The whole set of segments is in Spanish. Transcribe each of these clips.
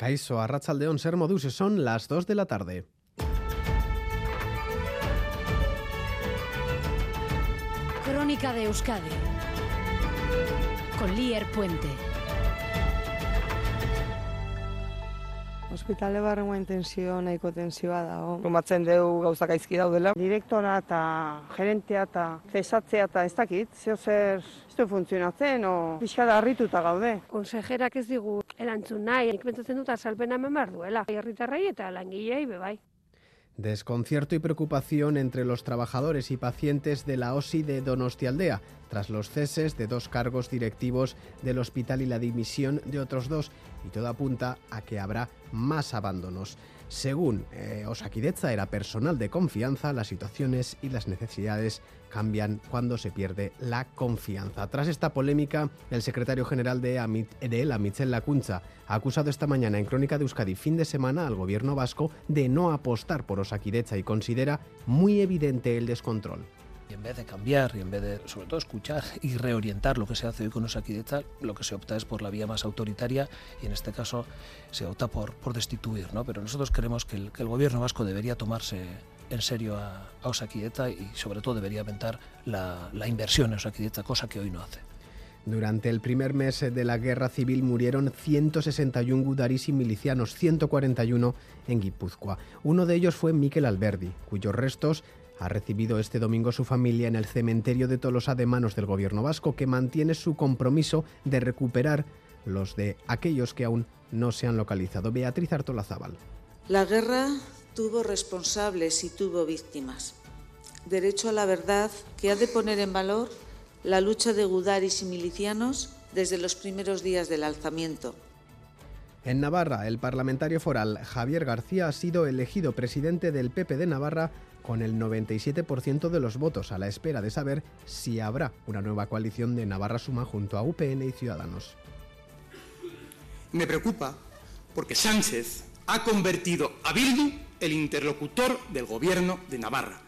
Caiso Arrachaldeón Ser Moduse son las 2 de la tarde. Crónica de Euskadi con Lier Puente. Hospitale barrengoa intensio nahiko tensioa dago. Kumatzen dugu gauza gaizki daudela. Direktora eta gerentea eta cesatzea eta ez dakit, zeo zer ez du funtzionatzen, o pixka da harrituta gaude. Konsejerak ez digu erantzun nahi, nik pentsatzen dut azalpena hemen behar duela. Herritarrei eta langilei bebai. Desconcierto y preocupación entre los trabajadores y pacientes de la OSI de Donostialdea, tras los ceses de dos cargos directivos del hospital y la dimisión de otros dos, y todo apunta a que habrá más abandonos. Según eh, era personal de confianza, las situaciones y las necesidades cambian cuando se pierde la confianza. Tras esta polémica, el secretario general de, Amit, de ELA, Lacunza, ha acusado esta mañana en Crónica de Euskadi fin de semana al gobierno vasco de no apostar por Osakideza y considera muy evidente el descontrol. Y en vez de cambiar y en vez de, sobre todo, escuchar y reorientar lo que se hace hoy con Osakideza, lo que se opta es por la vía más autoritaria y en este caso se opta por, por destituir. ¿no? Pero nosotros creemos que el, gobierno vasco debería tomarse en serio a, a y sobre todo debería aumentar la, inversión en Osakideza, cosa que hoy no hace. Durante el primer mes de la guerra civil murieron 161 gudaris y milicianos, 141 en Guipúzcoa. Uno de ellos fue Miquel Alberdi, cuyos restos ha recibido este domingo su familia en el cementerio de Tolosa de manos del gobierno vasco, que mantiene su compromiso de recuperar los de aquellos que aún no se han localizado. Beatriz Artolazábal. La guerra tuvo responsables y tuvo víctimas. Derecho a la verdad que ha de poner en valor la lucha de gudaris y milicianos desde los primeros días del alzamiento. En Navarra, el parlamentario foral Javier García ha sido elegido presidente del PP de Navarra con el 97% de los votos, a la espera de saber si habrá una nueva coalición de Navarra Suma junto a UPN y Ciudadanos. Me preocupa porque Sánchez ha convertido a Bildu el interlocutor del gobierno de Navarra.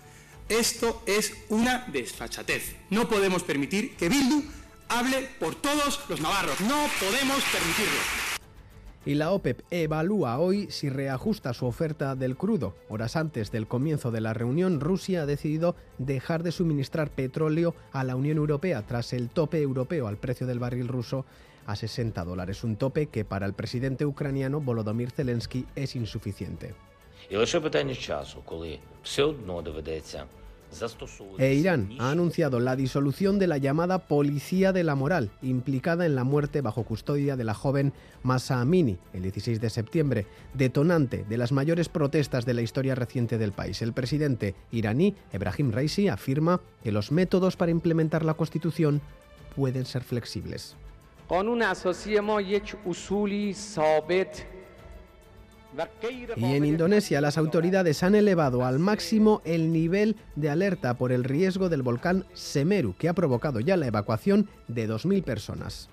Esto es una desfachatez. No podemos permitir que Bildu hable por todos los navarros. No podemos permitirlo. Y la OPEP evalúa hoy si reajusta su oferta del crudo. Horas antes del comienzo de la reunión, Rusia ha decidido dejar de suministrar petróleo a la Unión Europea tras el tope europeo al precio del barril ruso a 60 dólares, un tope que para el presidente ucraniano Volodymyr Zelensky es insuficiente. E Irán ha anunciado la disolución de la llamada Policía de la Moral, implicada en la muerte bajo custodia de la joven Masa Amini el 16 de septiembre, detonante de las mayores protestas de la historia reciente del país. El presidente iraní, Ebrahim Raisi, afirma que los métodos para implementar la Constitución pueden ser flexibles. Y en Indonesia las autoridades han elevado al máximo el nivel de alerta por el riesgo del volcán Semeru, que ha provocado ya la evacuación de 2.000 personas.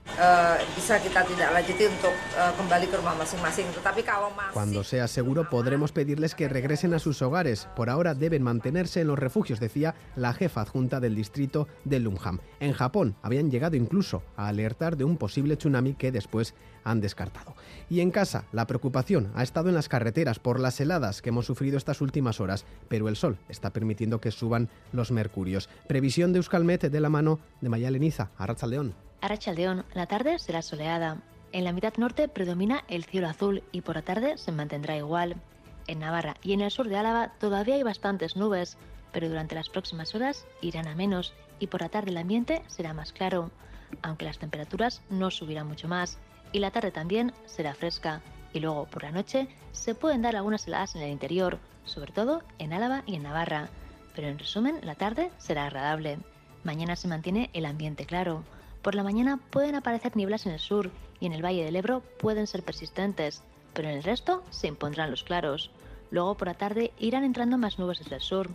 Cuando sea seguro podremos pedirles que regresen a sus hogares. Por ahora deben mantenerse en los refugios, decía la jefa adjunta del distrito de Lumham. En Japón habían llegado incluso a alertar de un posible tsunami que después han descartado. Y en casa, la preocupación ha estado en las carreteras por las heladas que hemos sufrido estas últimas horas, pero el sol está permitiendo que suban los mercurios. Previsión de Euskalmet de la mano de Mayaleniza, Arrachaldeón. Arrachaldeón, la tarde será soleada. En la mitad norte predomina el cielo azul y por la tarde se mantendrá igual. En Navarra y en el sur de Álava todavía hay bastantes nubes, pero durante las próximas horas irán a menos y por la tarde el ambiente será más claro, aunque las temperaturas no subirán mucho más y la tarde también será fresca. Y luego por la noche se pueden dar algunas heladas en el interior, sobre todo en Álava y en Navarra. Pero en resumen, la tarde será agradable. Mañana se mantiene el ambiente claro. Por la mañana pueden aparecer nieblas en el sur y en el Valle del Ebro pueden ser persistentes, pero en el resto se impondrán los claros. Luego por la tarde irán entrando más nubes desde el sur.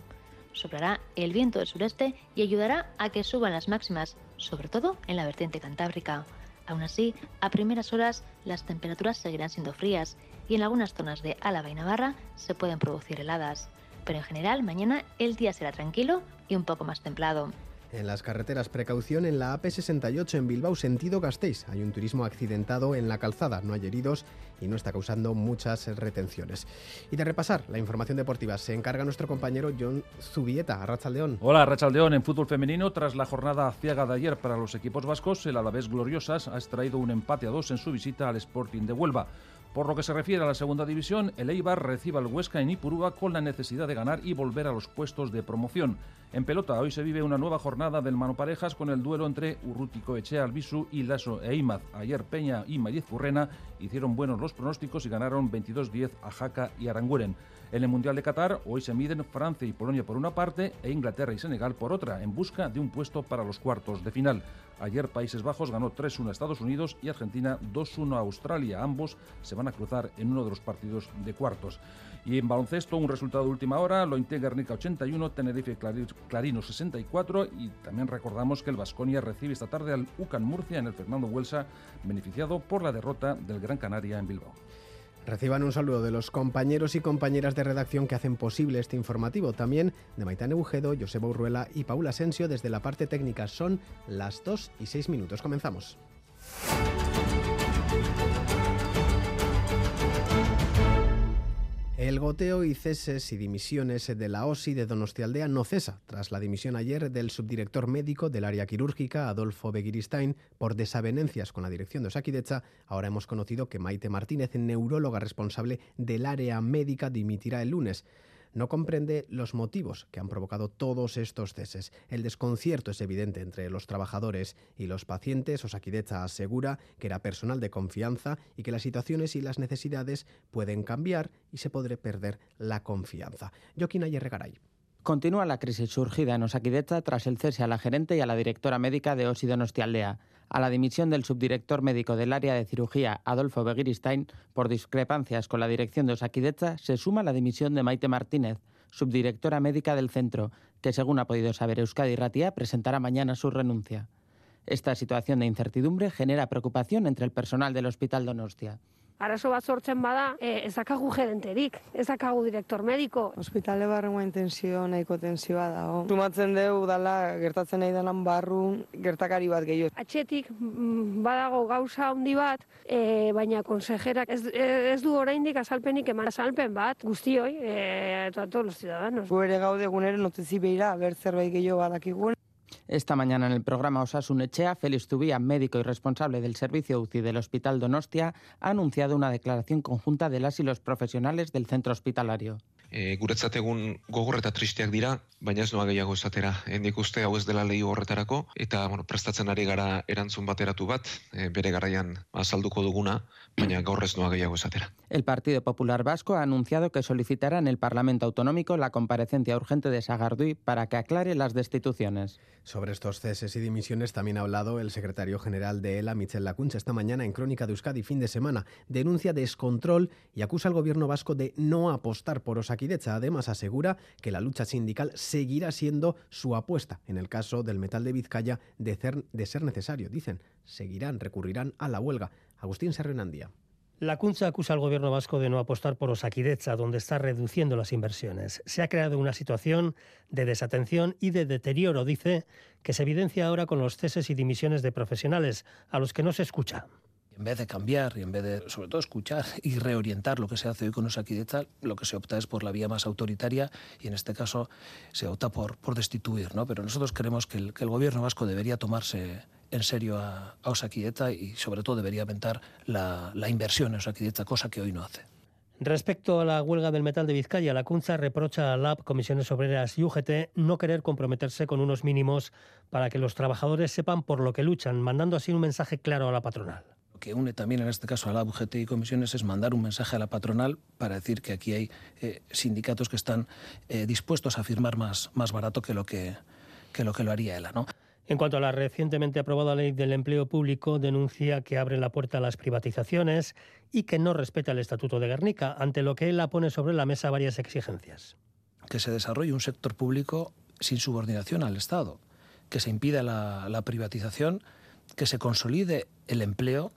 Soplará el viento del sureste y ayudará a que suban las máximas, sobre todo en la vertiente cantábrica. Aún así, a primeras horas las temperaturas seguirán siendo frías y en algunas zonas de Álava y Navarra se pueden producir heladas. Pero en general, mañana el día será tranquilo y un poco más templado. En las carreteras, precaución en la AP68 en Bilbao, sentido Gasteiz. Hay un turismo accidentado en la calzada, no hay heridos y no está causando muchas retenciones. Y de repasar la información deportiva se encarga nuestro compañero John Zubieta, Arrachaldeón. Hola, Rachaldeón. En fútbol femenino, tras la jornada ciega de ayer para los equipos vascos, el Alavés Gloriosas ha extraído un empate a dos en su visita al Sporting de Huelva. Por lo que se refiere a la segunda división, el Eibar recibe al Huesca en Ipurúa con la necesidad de ganar y volver a los puestos de promoción. En pelota, hoy se vive una nueva jornada del Mano Parejas con el duelo entre Urrutico Echea Albisu y Lasso e Imaz. Ayer Peña y Mayez Furrena hicieron buenos los pronósticos y ganaron 22-10 a Jaca y Aranguren. En el Mundial de Qatar, hoy se miden Francia y Polonia por una parte e Inglaterra y Senegal por otra, en busca de un puesto para los cuartos de final. Ayer Países Bajos ganó 3-1 a Estados Unidos y Argentina 2-1 a Australia. Ambos se van a cruzar en uno de los partidos de cuartos. Y en baloncesto, un resultado de última hora, lo Guernica 81, Tenerife Clarino 64 y también recordamos que el Vasconia recibe esta tarde al UCAN Murcia en el Fernando Huelsa, beneficiado por la derrota del Gran Canaria en Bilbao. Reciban un saludo de los compañeros y compañeras de redacción que hacen posible este informativo. También de Maitán Bujedo, Joseba Urruela y Paula Asensio desde la parte técnica. Son las 2 y 6 minutos. Comenzamos. El goteo y ceses y dimisiones de la OSI de Donostialdea no cesa, tras la dimisión ayer del subdirector médico del área quirúrgica, Adolfo Begiristain, por desavenencias con la dirección de Osakidecha. Ahora hemos conocido que Maite Martínez, neuróloga responsable del área médica, dimitirá el lunes no comprende los motivos que han provocado todos estos ceses. El desconcierto es evidente entre los trabajadores y los pacientes. Osakidecha asegura que era personal de confianza y que las situaciones y las necesidades pueden cambiar y se podrá perder la confianza. Joaquín Ayer Regaray. Continúa la crisis surgida en Osakidecha tras el cese a la gerente y a la directora médica de Osi Donostialdea a la dimisión del subdirector médico del área de cirugía, Adolfo Begiristain, por discrepancias con la dirección de Osakidecha, se suma la dimisión de Maite Martínez, subdirectora médica del centro, que según ha podido saber Euskadi Ratia, presentará mañana su renuncia. Esta situación de incertidumbre genera preocupación entre el personal del Hospital Donostia. Arazo bat sortzen bada, e, ez dakagu gerenterik, ez dakagu direktor mediko. Hospitale barrengoa intensio nahiko tensioa dago. Sumatzen dugu dala gertatzen nahi denan barru gertakari bat gehiago. Atxetik mm, badago gauza handi bat, e, baina konsejerak ez, ez du oraindik azalpenik eman azalpen bat, guztioi, e, eta todos los ciudadanos. Gu ere gaude gunero notizi behira, ber zerbait gehiago badakigun. Esta mañana en el programa Osasun Echea, Félix Tubía, médico y responsable del servicio UCI del Hospital Donostia, ha anunciado una declaración conjunta de las y los profesionales del centro hospitalario. E, guretzat egun gogor eta tristeak dira, baina ez noa gehiago esatera. Hendik uste hau ez dela lehi horretarako, eta bueno, prestatzen ari gara erantzun bateratu bat, e, bere garaian azalduko duguna, baina gaur ez noa gehiago esatera. El Partido Popular Vasco ha anunciado que solicitará en el Parlamento Autonómico la comparecencia urgente de Sagarduy para que aclare las destituciones. Sobre estos ceses y dimisiones también ha hablado el secretario general de ELA, Michel Lacuncha, esta mañana en Crónica de Euskadi, fin de semana. Denuncia descontrol y acusa al gobierno vasco de no apostar por Osakidecha. Además, asegura que la lucha sindical seguirá siendo su apuesta en el caso del metal de Vizcaya de ser, necesario. Dicen, seguirán, recurrirán a la huelga. Agustín Serrenandía. La Cuncha acusa al gobierno vasco de no apostar por Osakidecha, donde está reduciendo las inversiones. Se ha creado una situación de desatención y de deterioro, dice, que se evidencia ahora con los ceses y dimisiones de profesionales, a los que no se escucha. En vez de cambiar y en vez de, sobre todo, escuchar y reorientar lo que se hace hoy con Osakidecha, lo que se opta es por la vía más autoritaria y en este caso se opta por, destituir. ¿no? Pero nosotros creemos que el, gobierno vasco debería tomarse en serio a, a y sobre todo debería aumentar la, inversión en Osakidecha, cosa que hoy no hace. Respecto a la huelga del metal de Vizcaya, la CUNCHA reprocha a LAB, Comisiones Obreras y UGT no querer comprometerse con unos mínimos para que los trabajadores sepan por lo que luchan, mandando así un mensaje claro a la patronal. Lo que une también en este caso a la UGT y comisiones es mandar un mensaje a la patronal para decir que aquí hay eh, sindicatos que están eh, dispuestos a firmar más, más barato que lo que, que lo que lo haría ELA. ¿no? En cuanto a la recientemente aprobada ley del empleo público, denuncia que abre la puerta a las privatizaciones y que no respeta el Estatuto de Guernica, ante lo que él la pone sobre la mesa varias exigencias. Que se desarrolle un sector público sin subordinación al Estado, que se impida la, la privatización, que se consolide el empleo,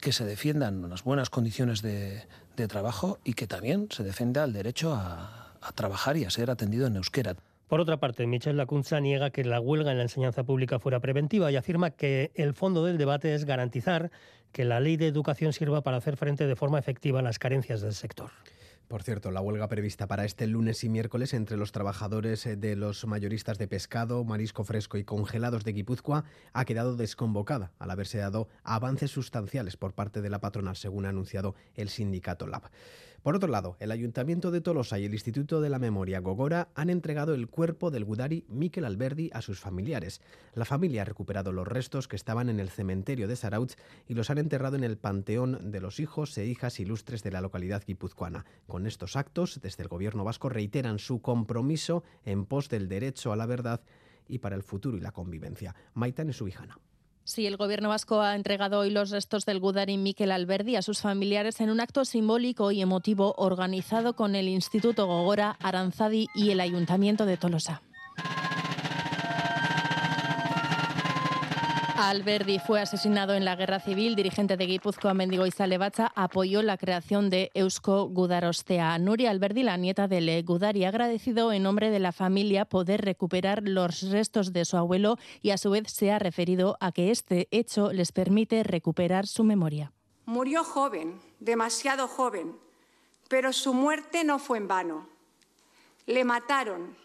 que se defiendan unas buenas condiciones de, trabajo y que también se defienda el derecho a, a trabajar y a ser atendido en euskera. Por otra parte, Michel Lacunza niega que la huelga en la enseñanza pública fuera preventiva y afirma que el fondo del debate es garantizar que la ley de educación sirva para hacer frente de forma efectiva a las carencias del sector. Por cierto, la huelga prevista para este lunes y miércoles entre los trabajadores eh, de los mayoristas de pescado, marisco fresco y congelados de Guipúzcoa ha quedado desconvocada al haberse dado avances sustanciales por parte de la patronal, según ha anunciado el sindicato LAB. Por otro lado, el Ayuntamiento de Tolosa y el Instituto de la Memoria Gogora han entregado el cuerpo del Gudari Miquel Alberdi a sus familiares. La familia ha recuperado los restos que estaban en el cementerio de Sarautz y los han enterrado en el panteón de los hijos e hijas ilustres de la localidad guipuzcoana. Con estos actos, desde el Gobierno vasco reiteran su compromiso en pos del derecho a la verdad y para el futuro y la convivencia. Maitan es su hijana. Sí, el Gobierno vasco ha entregado hoy los restos del Gudarín Miquel Alberdi a sus familiares en un acto simbólico y emotivo organizado con el Instituto Gogora, Aranzadi y el Ayuntamiento de Tolosa. Alberdi fue asesinado en la guerra civil. Dirigente de Guipúzcoa, Mendigo y Salebacha, apoyó la creación de Eusko Gudarostea. Nuria Alberdi, la nieta del Gudari, ha agradecido en nombre de la familia poder recuperar los restos de su abuelo y a su vez se ha referido a que este hecho les permite recuperar su memoria. Murió joven, demasiado joven, pero su muerte no fue en vano. Le mataron,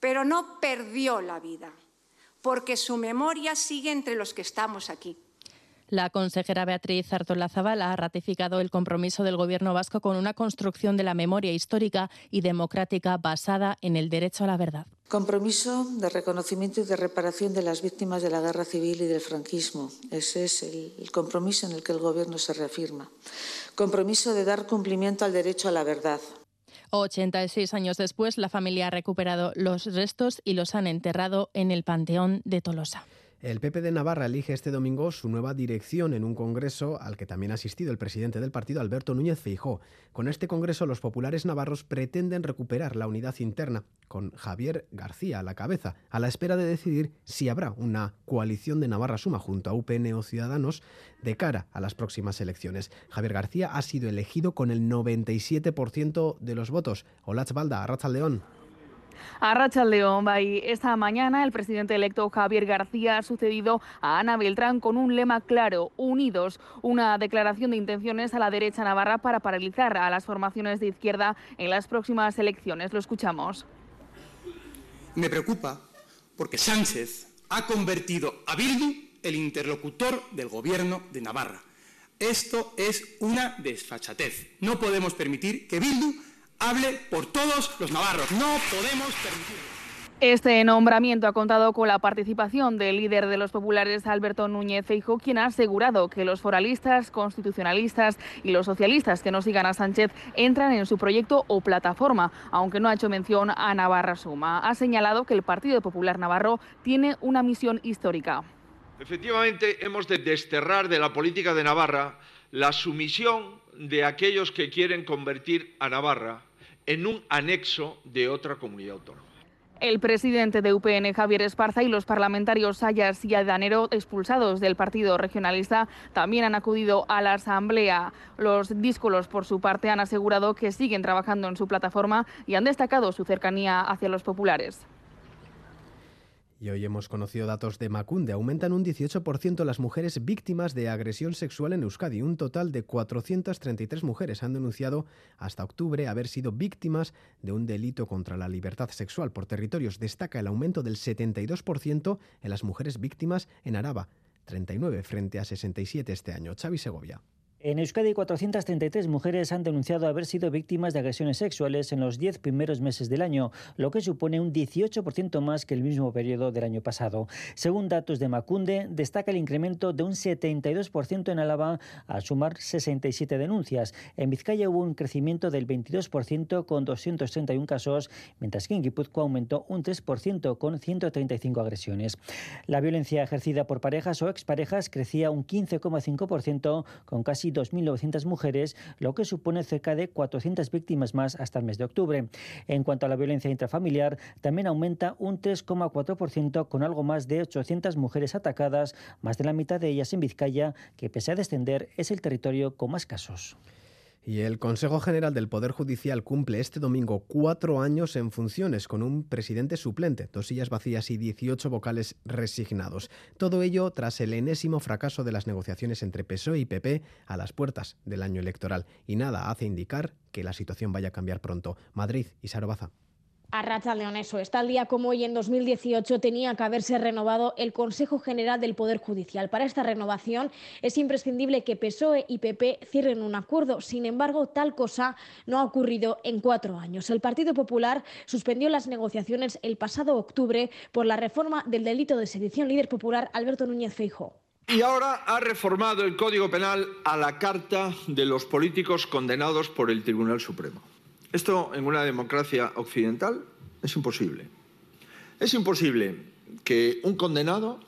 pero no perdió la vida porque su memoria sigue entre los que estamos aquí. La consejera Beatriz Artola Zavala ha ratificado el compromiso del Gobierno vasco con una construcción de la memoria histórica y democrática basada en el derecho a la verdad. Compromiso de reconocimiento y de reparación de las víctimas de la guerra civil y del franquismo. Ese es el compromiso en el que el Gobierno se reafirma. Compromiso de dar cumplimiento al derecho a la verdad, 86 años después, la familia ha recuperado los restos y los han enterrado en el Panteón de Tolosa. El PP de Navarra elige este domingo su nueva dirección en un congreso al que también ha asistido el presidente del partido, Alberto Núñez Feijó. Con este congreso, los populares navarros pretenden recuperar la unidad interna, con Javier García a la cabeza, a la espera de decidir si habrá una coalición de Navarra Suma junto a UPN o Ciudadanos de cara a las próximas elecciones. Javier García ha sido elegido con el 97% de los votos. Olaz Balda, León. A Rachel León, by esta mañana el presidente electo Javier García ha sucedido a Ana Beltrán con un lema claro, unidos, una declaración de intenciones a la derecha navarra para paralizar a las formaciones de izquierda en las próximas elecciones. Lo escuchamos. Me preocupa porque Sánchez ha convertido a Bildu el interlocutor del gobierno de Navarra. Esto es una desfachatez. No podemos permitir que Bildu hable por todos los navarros. No podemos permitirlo. Este nombramiento ha contado con la participación del líder de los populares, Alberto Núñez Feijo, quien ha asegurado que los foralistas, constitucionalistas y los socialistas que no sigan a Sánchez entran en su proyecto o plataforma, aunque no ha hecho mención a Navarra Suma. Ha señalado que el Partido Popular Navarro tiene una misión histórica. Efectivamente, hemos de desterrar de la política de Navarra la sumisión de aquellos que quieren convertir a Navarra en un anexo de otra comunidad autónoma. El presidente de UPN, Javier Esparza, y los parlamentarios Sayas y Adanero, expulsados del Partido Regionalista, también han acudido a la Asamblea. Los díscolos, por su parte, han asegurado que siguen trabajando en su plataforma y han destacado su cercanía hacia los populares. Y hoy hemos conocido datos de Macunde. Aumentan un 18% las mujeres víctimas de agresión sexual en Euskadi. Un total de 433 mujeres han denunciado hasta octubre haber sido víctimas de un delito contra la libertad sexual por territorios. Destaca el aumento del 72% en las mujeres víctimas en Araba, 39 frente a 67 este año. Xavi Segovia. En Euskadi, 433 mujeres han denunciado haber sido víctimas de agresiones sexuales en los 10 primeros meses del año, lo que supone un 18% más que el mismo periodo del año pasado. Según datos de Macunde, destaca el incremento de un 72% en Álava, al sumar 67 denuncias. En Vizcaya hubo un crecimiento del 22% con 231 casos, mientras que en Guipúzcoa aumentó un 3% con 135 agresiones. La violencia ejercida por parejas o exparejas crecía un 15,5% con casi 2.900 mujeres, lo que supone cerca de 400 víctimas más hasta el mes de octubre. En cuanto a la violencia intrafamiliar, también aumenta un 3,4% con algo más de 800 mujeres atacadas, más de la mitad de ellas en Vizcaya, que pese a descender es el territorio con más casos. Y el Consejo General del Poder Judicial cumple este domingo cuatro años en funciones con un presidente suplente, dos sillas vacías y 18 vocales resignados. Todo ello tras el enésimo fracaso de las negociaciones entre PSOE y PP a las puertas del año electoral. Y nada hace indicar que la situación vaya a cambiar pronto. Madrid y Sarobaza. A Racha León, eso. Tal día como hoy, en 2018, tenía que haberse renovado el Consejo General del Poder Judicial. Para esta renovación es imprescindible que PSOE y PP cierren un acuerdo. Sin embargo, tal cosa no ha ocurrido en cuatro años. El Partido Popular suspendió las negociaciones el pasado octubre por la reforma del delito de sedición. Líder popular Alberto Núñez Feijóo. Y ahora ha reformado el Código Penal a la carta de los políticos condenados por el Tribunal Supremo. Esto en una democracia occidental es imposible. Es imposible que un condenado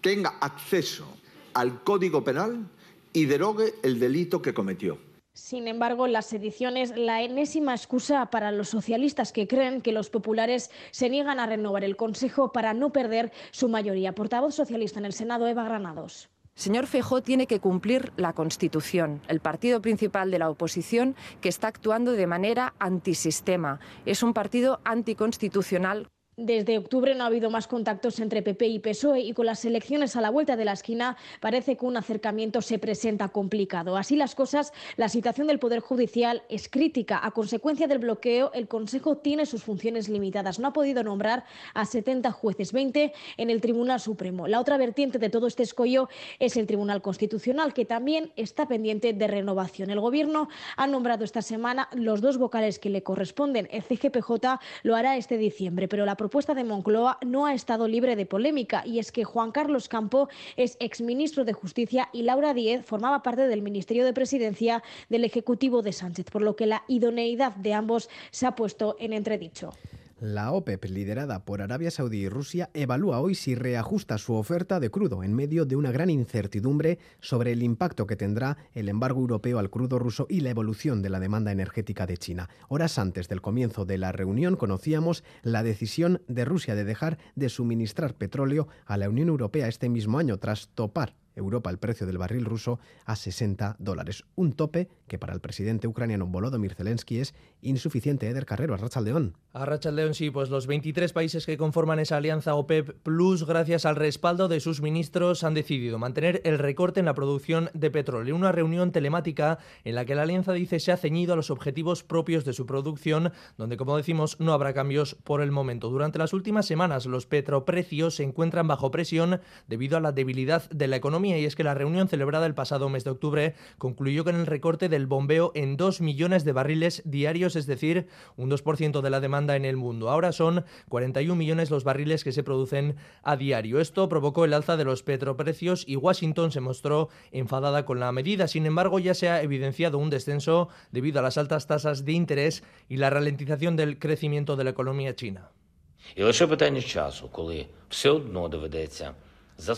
tenga acceso al Código Penal y derogue el delito que cometió. Sin embargo, la sedición es la enésima excusa para los socialistas que creen que los populares se niegan a renovar el Consejo para no perder su mayoría. Portavoz socialista en el Senado, Eva Granados. Señor Feijóo tiene que cumplir la Constitución, el partido principal de la oposición que está actuando de manera antisistema. Es un partido anticonstitucional desde octubre no ha habido más contactos entre PP y PSOE y con las elecciones a la vuelta de la esquina parece que un acercamiento se presenta complicado. Así las cosas, la situación del Poder Judicial es crítica. A consecuencia del bloqueo, el Consejo tiene sus funciones limitadas. No ha podido nombrar a 70 jueces, 20 en el Tribunal Supremo. La otra vertiente de todo este escollo es el Tribunal Constitucional, que también está pendiente de renovación. El Gobierno ha nombrado esta semana los dos vocales que le corresponden. El CGPJ lo hará este diciembre, pero la propuesta de Moncloa no ha estado libre de polémica y es que Juan Carlos Campo es exministro de Justicia y Laura Díez formaba parte del Ministerio de Presidencia del Ejecutivo de Sánchez, por lo que la idoneidad de ambos se ha puesto en entredicho. La OPEP, liderada por Arabia Saudí y Rusia, evalúa hoy si reajusta su oferta de crudo en medio de una gran incertidumbre sobre el impacto que tendrá el embargo europeo al crudo ruso y la evolución de la demanda energética de China. Horas antes del comienzo de la reunión conocíamos la decisión de Rusia de dejar de suministrar petróleo a la Unión Europea este mismo año tras topar Europa el precio del barril ruso a 60 dólares. Un tope que para el presidente ucraniano Volodymyr Zelensky es insuficiente. Eder Carrero, Arrachaldeón. Arrachaldeón, sí, pues los 23 países que conforman esa alianza OPEP Plus, gracias al respaldo de sus ministros, han decidido mantener el recorte en la producción de petróleo. Una reunión telemática en la que la alianza dice se ha ceñido a los objetivos propios de su producción, donde, como decimos, no habrá cambios por el momento. Durante las últimas semanas, los petroprecios se encuentran bajo presión debido a la debilidad de la economía y es que la reunión celebrada el pasado mes de octubre concluyó con el recorte del bombeo en 2 millones de barriles diarios, es decir, un 2% de la demanda en el mundo. Ahora son 41 millones los barriles que se producen a diario. Esto provocó el alza de los petroprecios y Washington se mostró enfadada con la medida. Sin embargo, ya se ha evidenciado un descenso debido a las altas tasas de interés y la ralentización del crecimiento de la economía china.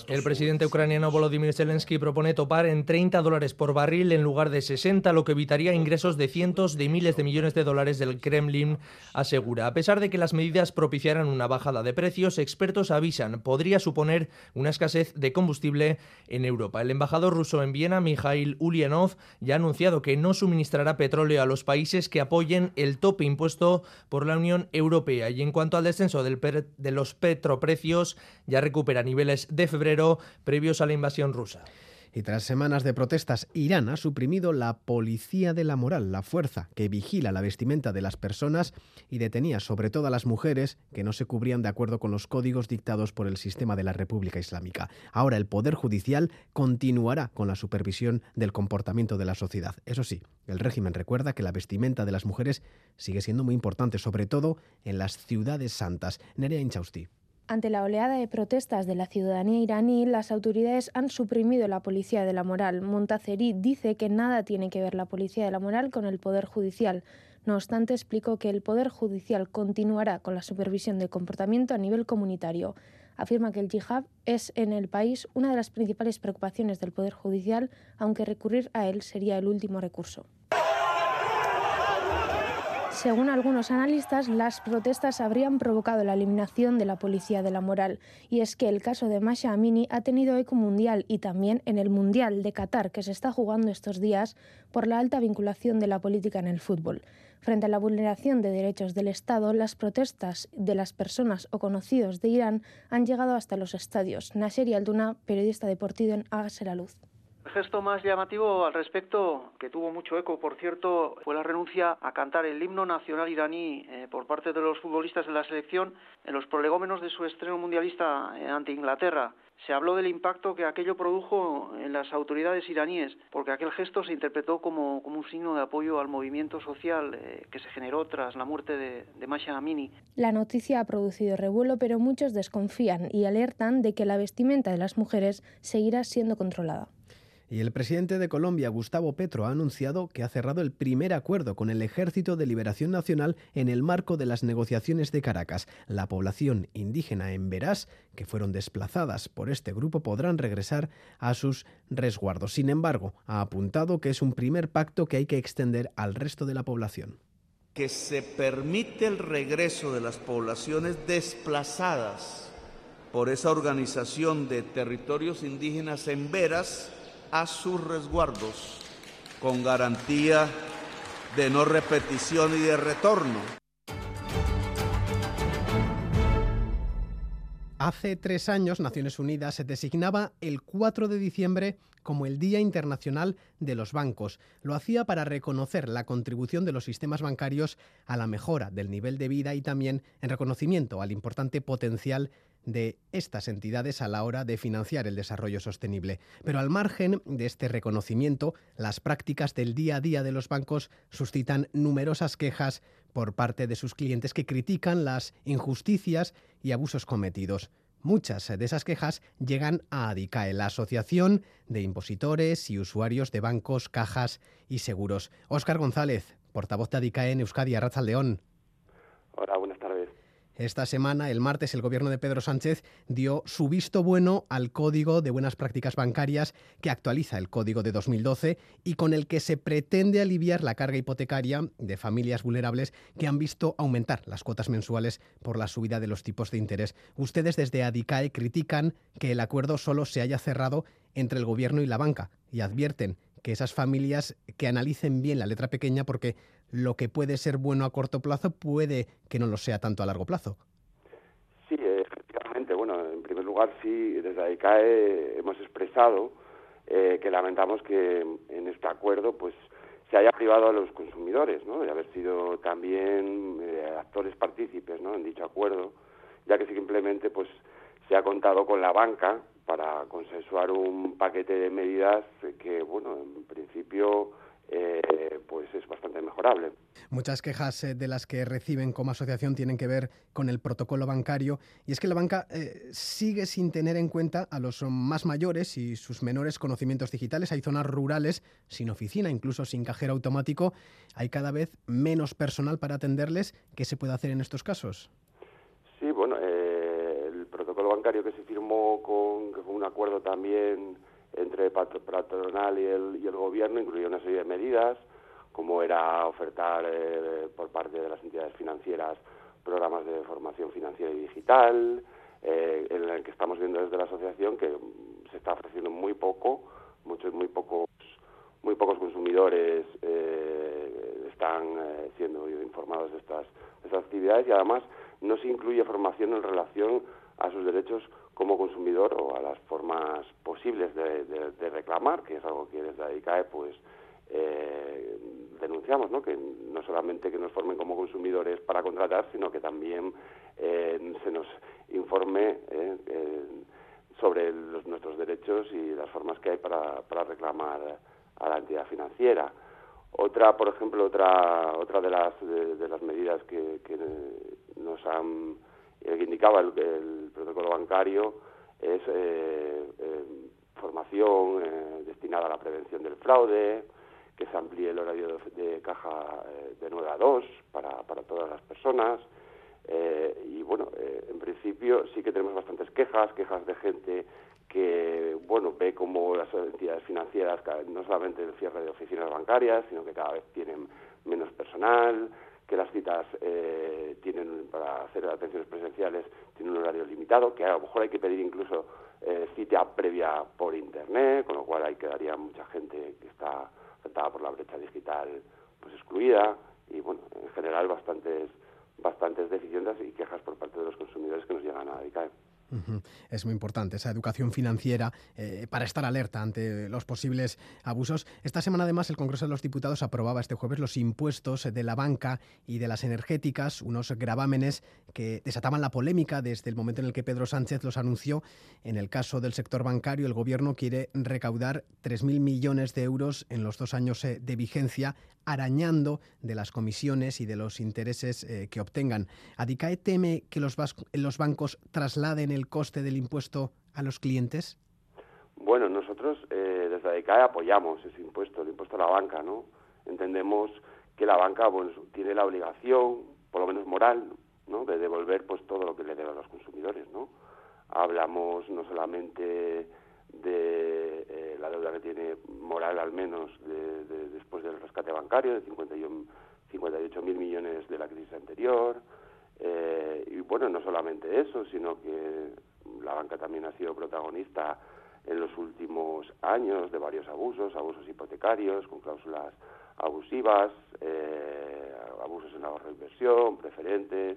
El presidente ucraniano Volodymyr Zelensky propone topar en 30 dólares por barril en lugar de 60, lo que evitaría ingresos de cientos de miles de millones de dólares del Kremlin, asegura. A pesar de que las medidas propiciaran una bajada de precios, expertos avisan podría suponer una escasez de combustible en Europa. El embajador ruso en Viena, Mikhail Ulyanov, ya ha anunciado que no suministrará petróleo a los países que apoyen el tope impuesto por la Unión Europea. Y en cuanto al descenso de los petroprecios, ya recupera niveles de febrero previos a la invasión rusa. Y tras semanas de protestas, Irán ha suprimido la policía de la moral, la fuerza que vigila la vestimenta de las personas y detenía sobre todo a las mujeres que no se cubrían de acuerdo con los códigos dictados por el sistema de la República Islámica. Ahora el Poder Judicial continuará con la supervisión del comportamiento de la sociedad. Eso sí, el régimen recuerda que la vestimenta de las mujeres sigue siendo muy importante, sobre todo en las ciudades santas. Nerea Inchausti. Ante la oleada de protestas de la ciudadanía iraní, las autoridades han suprimido la policía de la moral. Montazeri dice que nada tiene que ver la policía de la moral con el Poder Judicial. No obstante, explicó que el Poder Judicial continuará con la supervisión de comportamiento a nivel comunitario. Afirma que el yihad es en el país una de las principales preocupaciones del Poder Judicial, aunque recurrir a él sería el último recurso. Según algunos analistas, las protestas habrían provocado la eliminación de la policía de la moral. Y es que el caso de Masha Amini ha tenido eco mundial y también en el Mundial de Qatar que se está jugando estos días por la alta vinculación de la política en el fútbol. Frente a la vulneración de derechos del Estado, las protestas de las personas o conocidos de Irán han llegado hasta los estadios. Nasser Alduna, periodista deportivo en Hágase la Luz. El gesto más llamativo al respecto, que tuvo mucho eco, por cierto, fue la renuncia a cantar el himno nacional iraní eh, por parte de los futbolistas de la selección en los prolegómenos de su estreno mundialista eh, ante Inglaterra. Se habló del impacto que aquello produjo en las autoridades iraníes, porque aquel gesto se interpretó como, un signo de apoyo al movimiento social eh, que se generó tras la muerte de, de Masha Amini. La noticia ha producido revuelo, pero muchos desconfían y alertan de que la vestimenta de las mujeres seguirá siendo controlada. Y el presidente de Colombia, Gustavo Petro, ha anunciado que ha cerrado el primer acuerdo con el Ejército de Liberación Nacional en el marco de las negociaciones de Caracas. La población indígena en Verás, que fueron desplazadas por este grupo, podrán regresar a sus resguardos. Sin embargo, ha apuntado que es un primer pacto que hay que extender al resto de la población. Que se permite el regreso de las poblaciones desplazadas por esa organización de territorios indígenas en Veras a sus resguardos con garantía de no repetición y de retorno. Hace tres años, Naciones Unidas se designaba el 4 de diciembre como el Día Internacional de los Bancos. Lo hacía para reconocer la contribución de los sistemas bancarios a la mejora del nivel de vida y también en reconocimiento al importante potencial de estas entidades a la hora de financiar el desarrollo sostenible. Pero al margen de este reconocimiento, las prácticas del día a día de los bancos suscitan numerosas quejas por parte de sus clientes que critican las injusticias y abusos cometidos. Muchas de esas quejas llegan a ADICAE, la Asociación de Impositores y Usuarios de Bancos, Cajas y Seguros. Óscar González, portavoz de ADICAE en Euskadi, León. Esta semana, el martes, el gobierno de Pedro Sánchez dio su visto bueno al Código de Buenas Prácticas Bancarias que actualiza el Código de 2012 y con el que se pretende aliviar la carga hipotecaria de familias vulnerables que han visto aumentar las cuotas mensuales por la subida de los tipos de interés. Ustedes desde ADICAE critican que el acuerdo solo se haya cerrado entre el gobierno y la banca y advierten que esas familias que analicen bien la letra pequeña porque lo que puede ser bueno a corto plazo puede que no lo sea tanto a largo plazo. Sí, efectivamente. Bueno, en primer lugar, sí, desde AICAE hemos expresado eh, que lamentamos que en este acuerdo pues se haya privado a los consumidores ¿no? de haber sido también eh, actores partícipes ¿no? en dicho acuerdo, ya que simplemente pues se ha contado con la banca para consensuar un paquete de medidas que, bueno, en principio eh, pues es bastante mejorable. Muchas quejas eh, de las que reciben como asociación tienen que ver con el protocolo bancario y es que la banca eh, sigue sin tener en cuenta a los más mayores y sus menores conocimientos digitales. Hay zonas rurales sin oficina, incluso sin cajero automático. Hay cada vez menos personal para atenderles. ¿Qué se puede hacer en estos casos? Sí, bueno, el protocolo bancario que se firmó con, con un acuerdo también entre patronal y el, y el gobierno incluía una serie de medidas, como era ofertar eh, por parte de las entidades financieras programas de formación financiera y digital, eh, en el que estamos viendo desde la asociación que se está ofreciendo muy poco, muchos muy pocos muy pocos consumidores eh, están siendo informados de estas actividades y además no se incluye formación en relación a sus derechos como consumidor o a las formas posibles de, reclamar, que es algo que desde ICAE pues eh, denunciamos, ¿no? que no solamente que nos formen como consumidores para contratar, sino que también eh, se nos informe eh, sobre nuestros derechos y las formas que hay para, reclamar a la entidad financiera. Otra, por ejemplo, otra otra de las de, las medidas que, nos han que indicaba el, protocolo bancario es eh, destinada a la prevención del fraude, que se amplíe el horario de, caja de 9 a 2 para, para todas las personas. y bueno, en principio sí que tenemos bastantes quejas, quejas de gente que bueno ve como las entidades financieras no solamente el cierre de oficinas bancarias, sino que cada vez tienen menos personal, que las citas eh, tienen para hacer atenciones presenciales tienen un horario limitado, que a lo mejor hay que pedir incluso eh, cita previa por internet, con lo cual ahí quedaría mucha gente que está afectada por la brecha digital pues excluida y bueno, en general bastantes bastantes deficiencias y quejas por parte de los consumidores que nos llegan a DICAE. Es muy importante esa educación financiera eh, para estar alerta ante los posibles abusos. Esta semana, además, el Congreso de los Diputados aprobaba este jueves los impuestos de la banca y de las energéticas, unos gravámenes que desataban la polémica desde el momento en el que Pedro Sánchez los anunció. En el caso del sector bancario, el Gobierno quiere recaudar 3.000 millones de euros en los dos años eh, de vigencia, arañando de las comisiones y de los intereses eh, que obtengan. ¿Adicae teme que los, los bancos trasladen el coste del impuesto a los clientes? Bueno, nosotros eh, desde ADICAE apoyamos ese impuesto, el impuesto a la banca, ¿no? Entendemos que la banca tiene la obligación, por lo menos moral, ¿no? de devolver pues todo lo que le debe a los consumidores, ¿no? Hablamos no solamente de eh, la deuda que tiene moral al menos después del rescate bancario de 58 mil millones de la crisis anterior, eh, y bueno, no solamente eso, sino que la banca también ha sido protagonista en los últimos años de varios abusos, abusos hipotecarios con cláusulas abusivas, eh, abusos en ahorro e inversión, preferentes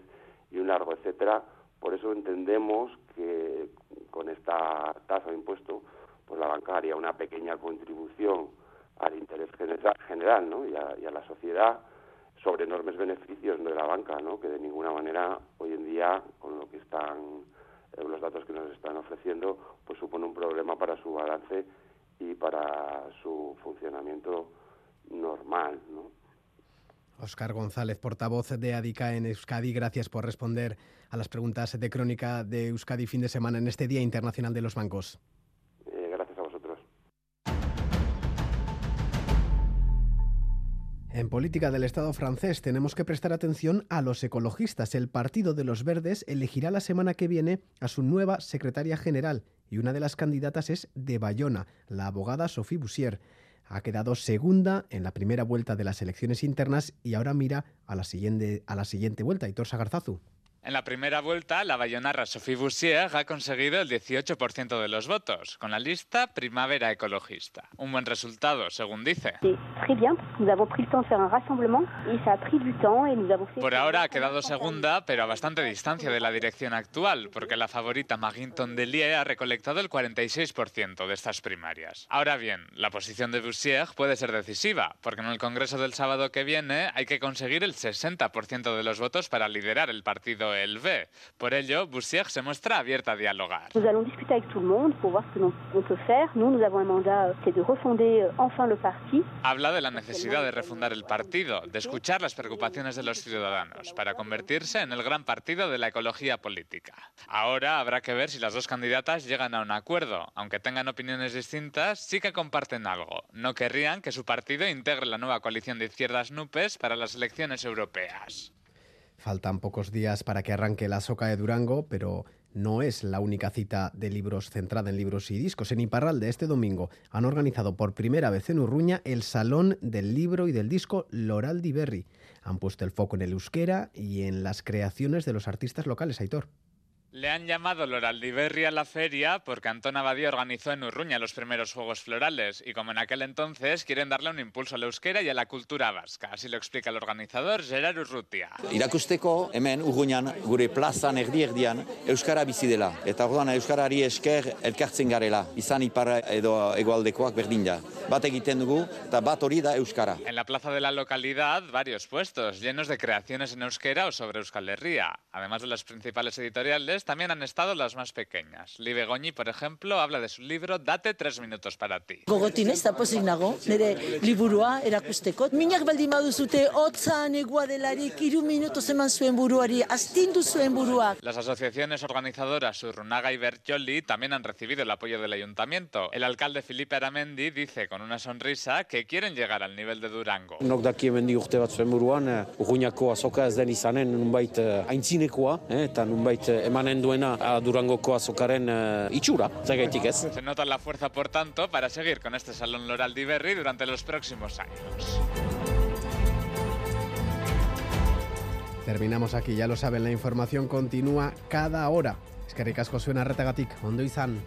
y un largo etcétera. Por eso entendemos que con esta tasa de impuesto, pues la banca haría una pequeña contribución al interés general, ¿no? y a la sociedad sobre enormes beneficios de la banca, ¿no? que de ninguna manera hoy en día, con lo que están eh, los datos que nos están ofreciendo, pues supone un problema para su balance y para su funcionamiento normal. ¿no? Oscar González, portavoz de ADICA en Euskadi, gracias por responder a las preguntas de crónica de Euskadi fin de semana en este Día Internacional de los Bancos. En política del Estado francés tenemos que prestar atención a los ecologistas. El Partido de los Verdes elegirá la semana que viene a su nueva secretaria general y una de las candidatas es de Bayona, la abogada Sophie Boussier. Ha quedado segunda en la primera vuelta de las elecciones internas y ahora mira a la siguiente, a la siguiente vuelta. Hitor Sagarzazu. En la primera vuelta, la bayonarra Sophie Boussier ha conseguido el 18% de los votos, con la lista Primavera Ecologista. Un buen resultado, según dice. Por ahora ha quedado segunda, pero a bastante distancia de la dirección actual, porque la favorita Maginton Delie ha recolectado el 46% de estas primarias. Ahora bien, la posición de Boussier puede ser decisiva, porque en el Congreso del sábado que viene hay que conseguir el 60% de los votos para liderar el partido V. Por ello, Boussier se muestra abierta a dialogar. Nous allons discuter avec tout le monde pour voir ce qu'on peut faire. Nous, nous avons un mandat, c'est de refonder euh, enfin le parti. Habla de la necesidad de refundar el partido, de escuchar las preocupaciones de los ciudadanos, para convertirse en el gran partido de la ecología política. Ahora habrá que ver si las dos candidatas llegan a un acuerdo. Aunque tengan opiniones distintas, sí que comparten algo. No querrían que su partido integre la nueva coalición de izquierdas NUPES para las elecciones europeas. Faltan pocos días para que arranque la Soca de Durango, pero no es la única cita de libros centrada en libros y discos. En Iparralde este domingo han organizado por primera vez en Urruña el Salón del Libro y del Disco Loral di Berri. Han puesto el foco en el euskera y en las creaciones de los artistas locales, Aitor. Le han llamado Loraldiberri a la feria porque Antón Abadía organizó en Urruña los primeros Juegos Florales y como en aquel entonces quieren darle un impulso a la euskera y a la cultura vasca. Así lo explica el organizador Gerard Urrutia. Irakusteko hemen Urruñan gure plazan erdi erdian euskara bizi dela eta orduan euskarari esker elkartzen garela izan ipar edo egoaldekoak berdin da. Bat egiten dugu eta bat hori da euskara. En la plaza de la localidad varios puestos llenos de creaciones en euskera o sobre Euskal Herria, además de las principales editoriales también han estado las más pequeñas. Libe Goñi, por ejemplo, habla de su libro Date tres minutos para ti. Gogotin ez da pozik nago, nire liburua erakusteko. Minak baldin baduzute, hotzan egua delarik, iru minutos eman zuen buruari, astindu zuen buruak. Las asociaciones organizadoras Urrunaga y Bertioli también han recibido el apoyo del ayuntamiento. El alcalde Felipe Aramendi dice con una sonrisa que quieren llegar al nivel de Durango. Nok daki hemendi urte bat zuen buruan, Urruñako azoka ez den izanen nunbait aintzinekoa, eh, eta nunbait emanen Se nota la fuerza, por tanto, para seguir con este Salón Loral de Iberri durante los próximos años. Terminamos aquí, ya lo saben, la información continúa cada hora. Es que ricasco suena retagatik, ondo izan.